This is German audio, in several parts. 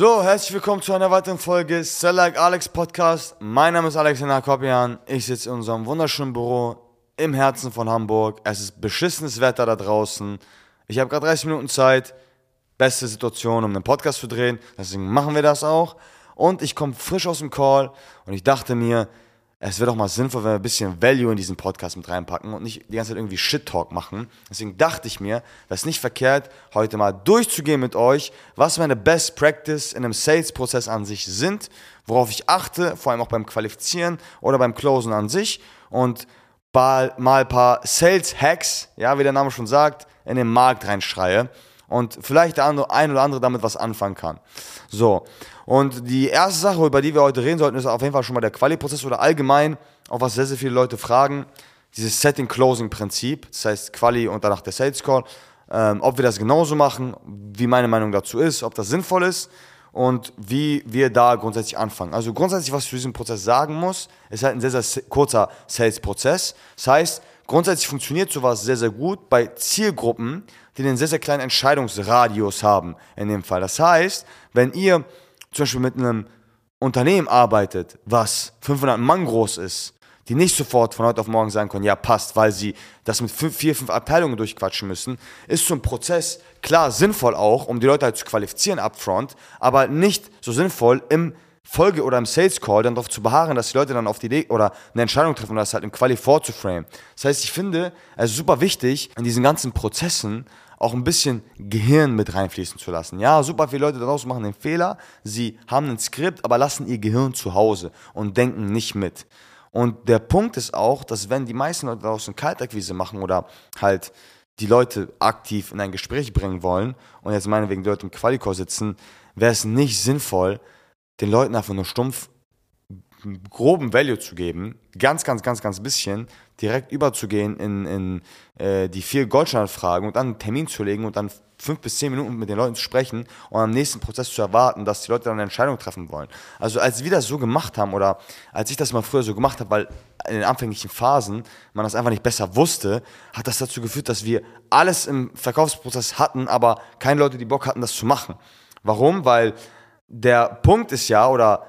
So, herzlich willkommen zu einer weiteren Folge Sell Like Alex Podcast. Mein Name ist Alexander Kopian. Ich sitze in unserem wunderschönen Büro im Herzen von Hamburg. Es ist beschissenes Wetter da draußen. Ich habe gerade 30 Minuten Zeit. Beste Situation, um einen Podcast zu drehen. Deswegen machen wir das auch. Und ich komme frisch aus dem Call und ich dachte mir, es wäre doch mal sinnvoll, wenn wir ein bisschen Value in diesen Podcast mit reinpacken und nicht die ganze Zeit irgendwie Shit-Talk machen. Deswegen dachte ich mir, das ist nicht verkehrt, heute mal durchzugehen mit euch, was meine Best Practice in einem Sales-Prozess an sich sind, worauf ich achte, vor allem auch beim Qualifizieren oder beim Closen an sich und mal, ein paar Sales-Hacks, ja, wie der Name schon sagt, in den Markt reinschreie und vielleicht der ein oder andere damit was anfangen kann. So, und die erste Sache, über die wir heute reden sollten, ist auf jeden Fall schon mal der Quali-Prozess oder allgemein, auch was sehr, sehr viele Leute fragen, dieses Setting-Closing-Prinzip, das heißt Quali und danach der Sales Call, ähm, ob wir das genauso machen, wie meine Meinung dazu ist, ob das sinnvoll ist und wie wir da grundsätzlich anfangen. Also grundsätzlich, was ich zu diesem Prozess sagen muss, ist halt ein sehr, sehr kurzer Sales-Prozess. Das heißt, grundsätzlich funktioniert sowas sehr, sehr gut bei Zielgruppen, die einen sehr, sehr kleinen Entscheidungsradius haben in dem Fall. Das heißt, wenn ihr zum Beispiel mit einem Unternehmen arbeitet, was 500 Mann groß ist, die nicht sofort von heute auf morgen sagen können, ja passt, weil sie das mit fünf, vier, fünf Abteilungen durchquatschen müssen, ist so ein Prozess klar sinnvoll auch, um die Leute halt zu qualifizieren upfront, aber nicht so sinnvoll im Folge oder im Sales Call dann darauf zu beharren, dass die Leute dann auf die Idee oder eine Entscheidung treffen und das halt im Quali vorzuframe. Das heißt, ich finde, es ist super wichtig, in diesen ganzen Prozessen auch ein bisschen Gehirn mit reinfließen zu lassen. Ja, super viele Leute daraus machen den Fehler, sie haben ein Skript, aber lassen ihr Gehirn zu Hause und denken nicht mit. Und der Punkt ist auch, dass wenn die meisten Leute daraus eine Kaltakquise machen oder halt die Leute aktiv in ein Gespräch bringen wollen und jetzt meinetwegen die Leute im Qualikor sitzen, wäre es nicht sinnvoll, den Leuten einfach nur stumpf groben Value zu geben, ganz, ganz, ganz, ganz bisschen, direkt überzugehen in, in äh, die vier Goldstandardfragen und dann einen Termin zu legen und dann fünf bis zehn Minuten mit den Leuten zu sprechen und am nächsten Prozess zu erwarten, dass die Leute dann eine Entscheidung treffen wollen. Also als wir das so gemacht haben oder als ich das mal früher so gemacht habe, weil in den anfänglichen Phasen man das einfach nicht besser wusste, hat das dazu geführt, dass wir alles im Verkaufsprozess hatten, aber keine Leute, die Bock hatten, das zu machen. Warum? Weil der Punkt ist ja, oder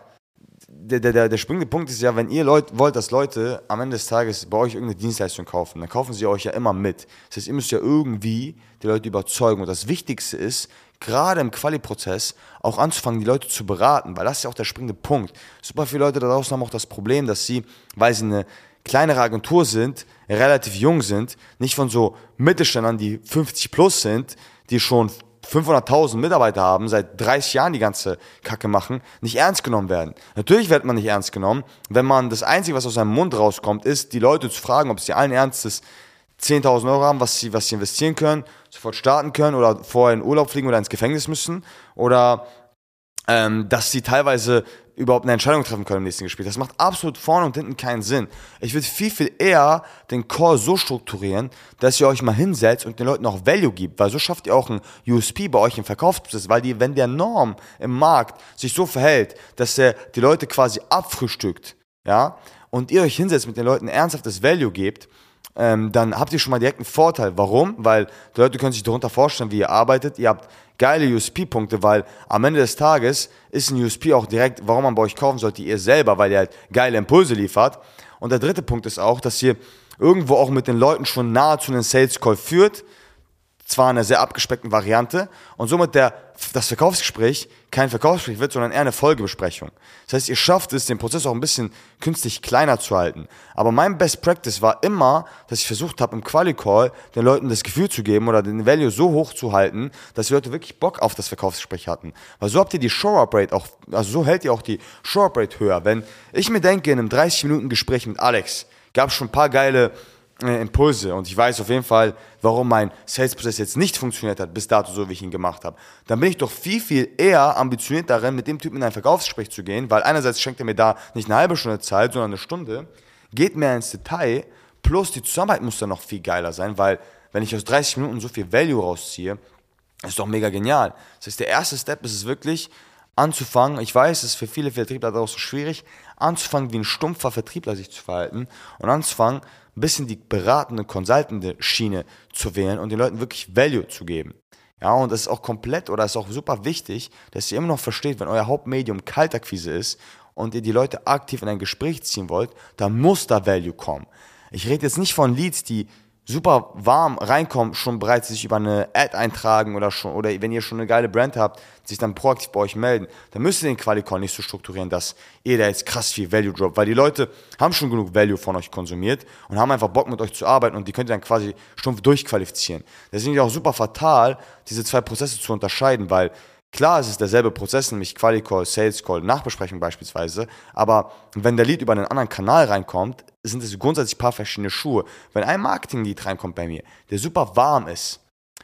der, der, der springende Punkt ist ja, wenn ihr Leut, wollt, dass Leute am Ende des Tages bei euch irgendeine Dienstleistung kaufen, dann kaufen sie euch ja immer mit. Das heißt, ihr müsst ja irgendwie die Leute überzeugen. Und das Wichtigste ist, gerade im Quali-Prozess auch anzufangen, die Leute zu beraten, weil das ist ja auch der springende Punkt. Super viele Leute da draußen haben auch das Problem, dass sie, weil sie eine kleinere Agentur sind, relativ jung sind, nicht von so Mittelständlern, die 50 plus sind, die schon 500.000 Mitarbeiter haben, seit 30 Jahren die ganze Kacke machen, nicht ernst genommen werden. Natürlich wird man nicht ernst genommen, wenn man das Einzige, was aus seinem Mund rauskommt, ist, die Leute zu fragen, ob sie allen Ernstes 10.000 Euro haben, was sie, was sie investieren können, sofort starten können oder vorher in Urlaub fliegen oder ins Gefängnis müssen oder ähm, dass sie teilweise überhaupt eine Entscheidung treffen können im nächsten Gespräch. Das macht absolut vorne und hinten keinen Sinn. Ich würde viel, viel eher den Call so strukturieren, dass ihr euch mal hinsetzt und den Leuten auch Value gibt, weil so schafft ihr auch ein USP bei euch im Verkaufsprozess, weil die, wenn der Norm im Markt sich so verhält, dass er die Leute quasi abfrühstückt, ja, und ihr euch hinsetzt mit den Leuten ernsthaftes Value gebt, ähm, dann habt ihr schon mal direkt einen Vorteil. Warum? Weil die Leute können sich darunter vorstellen, wie ihr arbeitet. Ihr habt geile USP-Punkte, weil am Ende des Tages ist ein USP auch direkt, warum man bei euch kaufen sollte, ihr selber, weil ihr halt geile Impulse liefert. Und der dritte Punkt ist auch, dass ihr irgendwo auch mit den Leuten schon nahe zu einem Sales Call führt, zwar in einer sehr abgespeckten Variante und somit der, das Verkaufsgespräch kein Verkaufsgespräch wird, sondern eher eine Folgebesprechung. Das heißt, ihr schafft es, den Prozess auch ein bisschen künstlich kleiner zu halten. Aber mein Best Practice war immer, dass ich versucht habe, im Quali-Call den Leuten das Gefühl zu geben oder den Value so hoch zu halten, dass die Leute wirklich Bock auf das Verkaufsgespräch hatten. Weil so habt ihr die Show-Up-Rate auch, also so hält ihr auch die Show-Up-Rate höher. Wenn ich mir denke, in einem 30-Minuten-Gespräch mit Alex gab es schon ein paar geile Impulse und ich weiß auf jeden Fall, warum mein Sales-Prozess jetzt nicht funktioniert hat, bis dato so, wie ich ihn gemacht habe, dann bin ich doch viel, viel eher ambitioniert darin, mit dem Typen in ein Verkaufsgespräch zu gehen, weil einerseits schenkt er mir da nicht eine halbe Stunde Zeit, sondern eine Stunde, geht mehr ins Detail, plus die Zusammenarbeit muss dann noch viel geiler sein, weil wenn ich aus 30 Minuten so viel Value rausziehe, ist doch mega genial. Das heißt, der erste Step ist es wirklich, anzufangen, ich weiß, es ist für viele Vertriebler auch so schwierig, anzufangen, wie ein stumpfer Vertriebler sich zu verhalten und anzufangen, ein bisschen die beratende, consultende Schiene zu wählen und den Leuten wirklich Value zu geben. Ja, und das ist auch komplett oder ist auch super wichtig, dass ihr immer noch versteht, wenn euer Hauptmedium Kaltakquise ist und ihr die Leute aktiv in ein Gespräch ziehen wollt, dann muss da Value kommen. Ich rede jetzt nicht von Leads, die super warm reinkommen, schon bereits sich über eine Ad eintragen oder schon, oder wenn ihr schon eine geile Brand habt, sich dann proaktiv bei euch melden, dann müsst ihr den Qualicon nicht so strukturieren, dass ihr da jetzt krass viel Value droppt, weil die Leute haben schon genug Value von euch konsumiert und haben einfach Bock mit euch zu arbeiten und die könnt ihr dann quasi stumpf durchqualifizieren. Deswegen ist es auch super fatal, diese zwei Prozesse zu unterscheiden, weil Klar, es ist derselbe Prozess, nämlich Quali-Call, Sales-Call, Nachbesprechung beispielsweise, aber wenn der Lead über einen anderen Kanal reinkommt, sind es grundsätzlich ein paar verschiedene Schuhe. Wenn ein Marketing-Lead reinkommt bei mir, der super warm ist,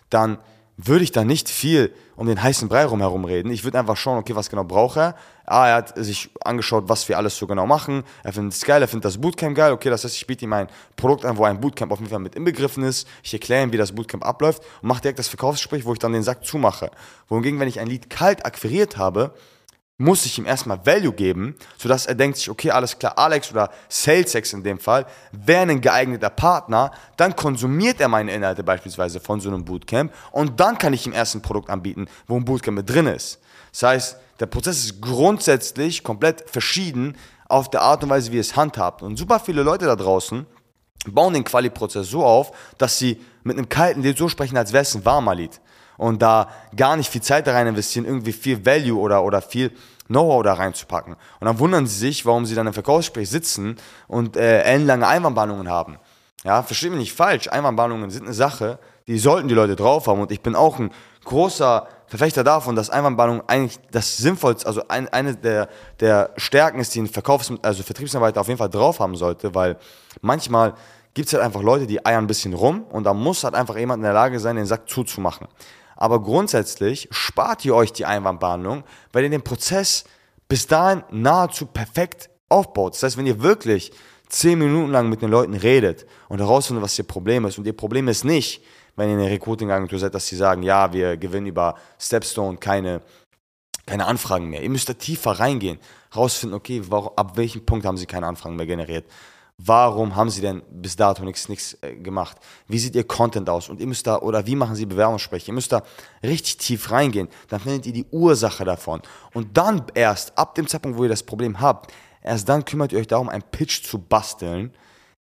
dann würde ich da nicht viel um den heißen Brei rumherum reden. Ich würde einfach schauen, okay, was genau braucht er? Ah, er hat sich angeschaut, was wir alles so genau machen. Er findet es geil, er findet das Bootcamp geil. Okay, das heißt, ich biete ihm ein Produkt an, wo ein Bootcamp auf jeden Fall mit inbegriffen ist. Ich erkläre ihm, wie das Bootcamp abläuft und mache direkt das Verkaufsgespräch, wo ich dann den Sack zumache. Wohingegen, wenn ich ein Lied kalt akquiriert habe, muss ich ihm erstmal Value geben, sodass er denkt sich, okay, alles klar, Alex oder SalesX in dem Fall wäre ein geeigneter Partner, dann konsumiert er meine Inhalte beispielsweise von so einem Bootcamp und dann kann ich ihm erst ein Produkt anbieten, wo ein Bootcamp mit drin ist. Das heißt, der Prozess ist grundsätzlich komplett verschieden auf der Art und Weise, wie es handhabt. Und super viele Leute da draußen bauen den Quali-Prozess so auf, dass sie mit einem kalten Lied so sprechen, als wäre es ein warmer Lied und da gar nicht viel Zeit da rein investieren, irgendwie viel Value oder, oder viel Know-how da reinzupacken. Und dann wundern sie sich, warum sie dann im Verkaufsgespräch sitzen und äh, ellenlange Einwandbahnungen haben. Ja, versteht mich nicht falsch, Einwandbahnungen sind eine Sache, die sollten die Leute drauf haben und ich bin auch ein großer Verfechter davon, dass Einwandbahnung eigentlich das Sinnvollste, also ein, eine der, der Stärken ist, die ein Verkaufs-, also Vertriebsmitarbeiter auf jeden Fall drauf haben sollte, weil manchmal gibt es halt einfach Leute, die eiern ein bisschen rum und da muss halt einfach jemand in der Lage sein, den Sack zuzumachen. Aber grundsätzlich spart ihr euch die Einwandbehandlung, weil ihr den Prozess bis dahin nahezu perfekt aufbaut. Das heißt, wenn ihr wirklich zehn Minuten lang mit den Leuten redet und herausfindet, was ihr Problem ist, und ihr Problem ist nicht, wenn ihr eine Recruiting-Agentur seid, dass sie sagen, ja, wir gewinnen über Stepstone keine, keine Anfragen mehr. Ihr müsst da tiefer reingehen, herausfinden, okay, warum, ab welchem Punkt haben sie keine Anfragen mehr generiert. Warum haben sie denn bis dato nichts, äh, gemacht? Wie sieht ihr Content aus? Und ihr müsst da, oder wie machen sie Bewerbungsspreche? Ihr müsst da richtig tief reingehen. Dann findet ihr die Ursache davon. Und dann erst, ab dem Zeitpunkt, wo ihr das Problem habt, erst dann kümmert ihr euch darum, einen Pitch zu basteln,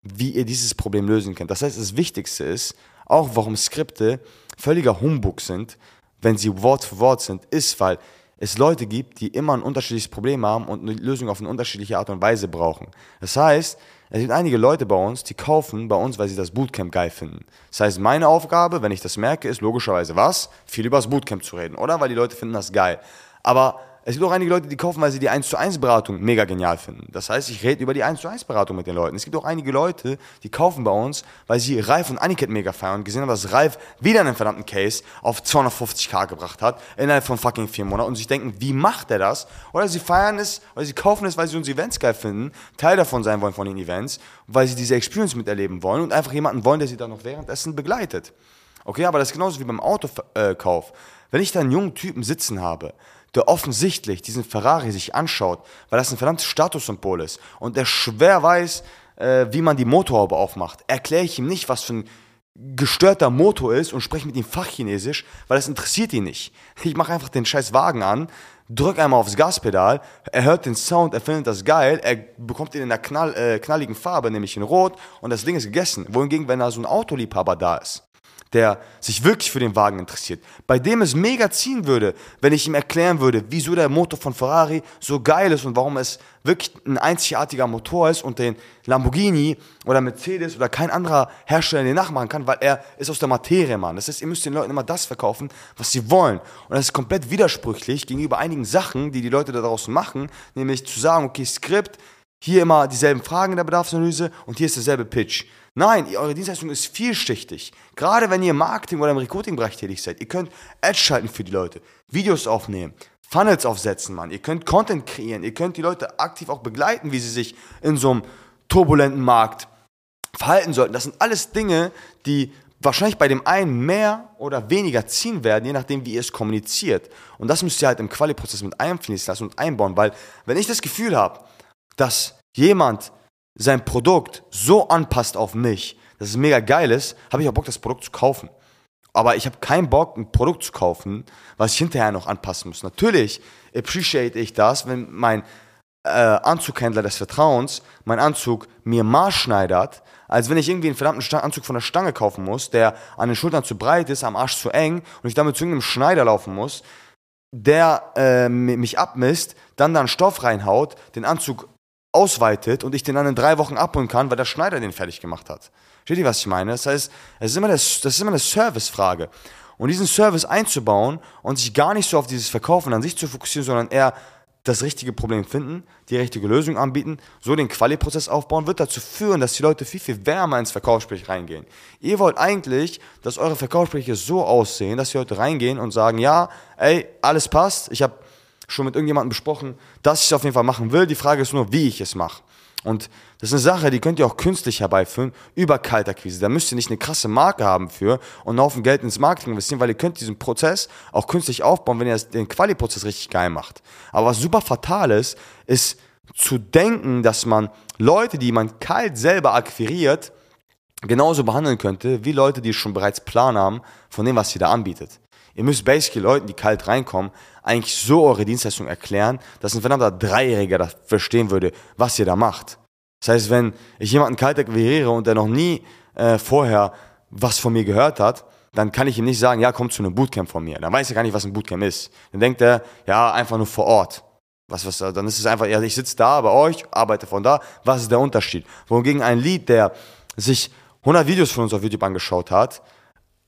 wie ihr dieses Problem lösen könnt. Das heißt, das Wichtigste ist, auch warum Skripte völliger Humbug sind, wenn sie Wort für Wort sind, ist, weil es Leute gibt, die immer ein unterschiedliches Problem haben und eine Lösung auf eine unterschiedliche Art und Weise brauchen. Das heißt, es gibt einige Leute bei uns, die kaufen bei uns, weil sie das Bootcamp geil finden. Das heißt, meine Aufgabe, wenn ich das merke, ist logischerweise was? Viel über das Bootcamp zu reden, oder? Weil die Leute finden das geil. Aber es gibt auch einige Leute, die kaufen, weil sie die 1 zu 1 Beratung mega genial finden. Das heißt, ich rede über die 1 zu 1 Beratung mit den Leuten. Es gibt auch einige Leute, die kaufen bei uns, weil sie Ralf und Aniket mega feiern und gesehen haben, dass Ralf wieder einen verdammten Case auf 250k gebracht hat, innerhalb von fucking vier Monaten und sich denken, wie macht er das? Oder sie feiern es, oder sie kaufen es, weil sie unsere Events geil finden, Teil davon sein wollen von den Events, weil sie diese Experience miterleben wollen und einfach jemanden wollen, der sie dann noch währenddessen begleitet. Okay, aber das ist genauso wie beim Autokauf. Wenn ich da einen jungen Typen sitzen habe, der offensichtlich diesen Ferrari sich anschaut, weil das ein verdammtes Statussymbol ist und der schwer weiß, äh, wie man die Motorhaube aufmacht, erkläre ich ihm nicht, was für ein gestörter Motor ist und spreche mit ihm Fachchinesisch, weil das interessiert ihn nicht. Ich mache einfach den scheiß Wagen an, drücke einmal aufs Gaspedal, er hört den Sound, er findet das geil, er bekommt ihn in einer knall, äh, knalligen Farbe, nämlich in Rot, und das Ding ist gegessen. Wohingegen, wenn da so ein Autoliebhaber da ist, der sich wirklich für den Wagen interessiert, bei dem es mega ziehen würde, wenn ich ihm erklären würde, wieso der Motor von Ferrari so geil ist und warum es wirklich ein einzigartiger Motor ist und den Lamborghini oder Mercedes oder kein anderer Hersteller den nachmachen kann, weil er ist aus der Materie, Mann. Das heißt, ihr müsst den Leuten immer das verkaufen, was sie wollen. Und das ist komplett widersprüchlich gegenüber einigen Sachen, die die Leute da draußen machen, nämlich zu sagen, okay, Skript, hier immer dieselben Fragen in der Bedarfsanalyse und hier ist derselbe Pitch. Nein, eure Dienstleistung ist vielschichtig. Gerade wenn ihr im Marketing oder im Recruiting-Bereich tätig seid. Ihr könnt Ads schalten für die Leute, Videos aufnehmen, Funnels aufsetzen, Mann. Ihr könnt Content kreieren. Ihr könnt die Leute aktiv auch begleiten, wie sie sich in so einem turbulenten Markt verhalten sollten. Das sind alles Dinge, die wahrscheinlich bei dem einen mehr oder weniger ziehen werden, je nachdem, wie ihr es kommuniziert. Und das müsst ihr halt im Quali-Prozess mit einfließen lassen und einbauen, weil wenn ich das Gefühl habe, dass jemand sein Produkt so anpasst auf mich, dass es mega geil ist, habe ich auch Bock, das Produkt zu kaufen. aber ich habe keinen Bock, ein Produkt zu kaufen, was ich hinterher noch anpassen muss. Natürlich appreciate ich das, wenn mein äh, Anzughändler des Vertrauens meinen Anzug mir maßschneidert, als wenn ich irgendwie einen verdammten Anzug von der Stange kaufen muss, der an den Schultern zu breit ist, am Arsch zu eng und ich damit zu irgendeinem Schneider laufen muss, der äh, mich abmisst, dann da einen Stoff reinhaut, den Anzug ausweitet und ich den dann in drei Wochen abholen kann, weil der Schneider den fertig gemacht hat. Versteht ihr, was ich meine? Das heißt, es ist immer das, das ist immer eine Servicefrage. Und diesen Service einzubauen und sich gar nicht so auf dieses Verkaufen an sich zu fokussieren, sondern eher das richtige Problem finden, die richtige Lösung anbieten, so den Quali-Prozess aufbauen, wird dazu führen, dass die Leute viel, viel wärmer ins Verkaufsgespräch reingehen. Ihr wollt eigentlich, dass eure Verkaufsgespräche so aussehen, dass die Leute reingehen und sagen, ja, ey, alles passt, ich habe schon mit irgendjemandem besprochen, dass ich es auf jeden Fall machen will, die Frage ist nur, wie ich es mache. Und das ist eine Sache, die könnt ihr auch künstlich herbeiführen über Kaltakquise. Da müsst ihr nicht eine krasse Marke haben für und einen Haufen Geld ins Marketing investieren, weil ihr könnt diesen Prozess auch künstlich aufbauen, wenn ihr den Quali-Prozess richtig geil macht. Aber was super fatal ist, ist zu denken, dass man Leute, die man kalt selber akquiriert, genauso behandeln könnte, wie Leute, die schon bereits Plan haben von dem, was sie da anbietet. Ihr müsst basically Leuten, die kalt reinkommen, eigentlich so eure Dienstleistung erklären, dass ein verdammter Dreijähriger das verstehen würde, was ihr da macht. Das heißt, wenn ich jemanden kalt akquiriere und der noch nie äh, vorher was von mir gehört hat, dann kann ich ihm nicht sagen, ja, komm zu einem Bootcamp von mir. Dann weiß er gar nicht, was ein Bootcamp ist. Dann denkt er, ja, einfach nur vor Ort. Was, was, dann ist es einfach, ja, ich sitze da bei euch, arbeite von da. Was ist der Unterschied? Wohingegen ein Lied, der sich 100 Videos von uns auf YouTube angeschaut hat,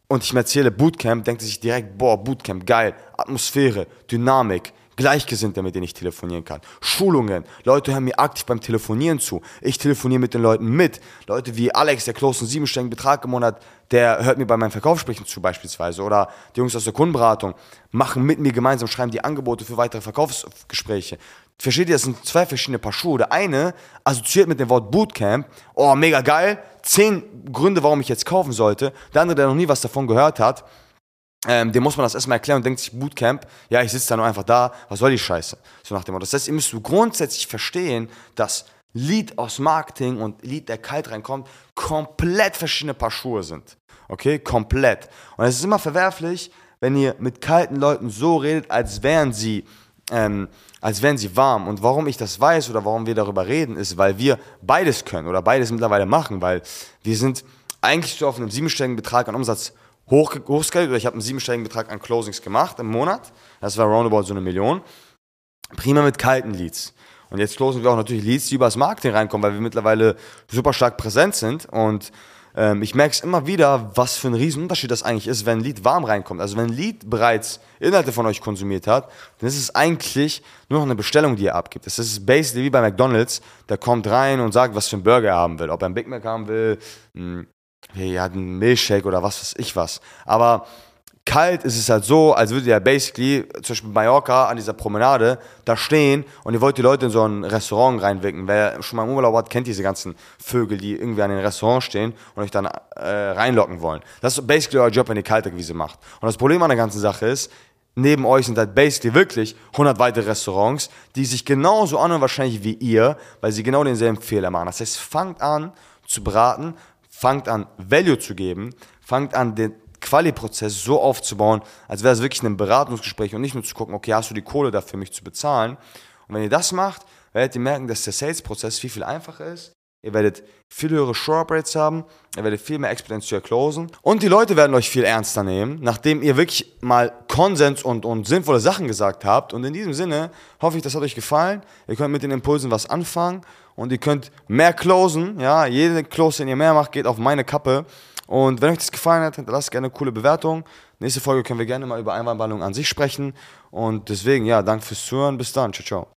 und ich mir erzähle Bootcamp, denkt sich direkt, boah, Bootcamp, geil, Atmosphäre, Dynamik, Gleichgesinnte, mit denen ich telefonieren kann. Schulungen, Leute hören mir aktiv beim Telefonieren zu. Ich telefoniere mit den Leuten mit. Leute wie Alex, der close einen siebenstelligen Betrag im Monat, der hört mir bei meinen Verkaufssprechen zu beispielsweise. Oder die Jungs aus der Kundenberatung machen mit mir gemeinsam, schreiben die Angebote für weitere Verkaufsgespräche. Versteht ihr, das sind zwei verschiedene Paar Schuhe. Der eine assoziiert mit dem Wort Bootcamp, oh, mega geil, zehn Gründe, warum ich jetzt kaufen sollte. Der andere, der noch nie was davon gehört hat, ähm, dem muss man das erstmal erklären und denkt sich, Bootcamp, ja, ich sitze da nur einfach da, was soll die Scheiße? So nach dem Motto. Das heißt, ihr müsst grundsätzlich verstehen, dass Lead aus Marketing und Lead, der kalt reinkommt, komplett verschiedene Paar Schuhe sind. Okay, komplett. Und es ist immer verwerflich, wenn ihr mit kalten Leuten so redet, als wären sie, ähm, als wären sie warm. Und warum ich das weiß oder warum wir darüber reden, ist, weil wir beides können oder beides mittlerweile machen, weil wir sind eigentlich so auf einem siebenstelligen Betrag an Umsatz hoch, hochskaliert oder ich habe einen siebenstelligen Betrag an Closings gemacht im Monat. Das war roundabout so eine Million. Prima mit kalten Leads. Und jetzt closen wir auch natürlich Leads, die über das Marketing reinkommen, weil wir mittlerweile super stark präsent sind. Und ähm, ich merke es immer wieder, was für ein Riesenunterschied das eigentlich ist, wenn ein Lead warm reinkommt. Also wenn ein Lead bereits Inhalte von euch konsumiert hat, dann ist es eigentlich nur noch eine Bestellung, die ihr abgibt. Das ist basically wie bei McDonalds. Der kommt rein und sagt, was für einen Burger er haben will. Ob er einen Big Mac haben will, ja, ein Milchshake oder was weiß ich was. Aber kalt ist es halt so, als würdet ihr basically, zum Beispiel Mallorca an dieser Promenade, da stehen und ihr wollt die Leute in so ein Restaurant reinwecken. Wer schon mal im Urlaub hat, kennt diese ganzen Vögel, die irgendwie an den Restaurants stehen und euch dann äh, reinlocken wollen. Das ist basically euer Job, wenn ihr Kaltakquise macht. Und das Problem an der ganzen Sache ist, neben euch sind halt basically wirklich 100 weitere Restaurants, die sich genauso anhören wahrscheinlich wie ihr, weil sie genau denselben Fehler machen. Das heißt, fangt an zu beraten, fangt an, Value zu geben, fangt an, den Quali-Prozess so aufzubauen, als wäre es wirklich ein Beratungsgespräch und nicht nur zu gucken, okay, hast du die Kohle dafür, mich zu bezahlen? Und wenn ihr das macht, werdet ihr merken, dass der Sales-Prozess viel, viel einfacher ist. Ihr werdet viel höhere Shore-Rates haben, ihr werdet viel mehr exponentiell closen und die Leute werden euch viel ernster nehmen, nachdem ihr wirklich mal Konsens und, und sinnvolle Sachen gesagt habt. Und in diesem Sinne hoffe ich, das hat euch gefallen. Ihr könnt mit den Impulsen was anfangen und ihr könnt mehr closen. Ja, jede Close, den ihr mehr macht, geht auf meine Kappe. Und wenn euch das gefallen hat, hinterlasst gerne eine coole Bewertung. Nächste Folge können wir gerne mal über Einwandballung an sich sprechen. Und deswegen, ja, danke fürs Zuhören. Bis dann. Ciao, ciao.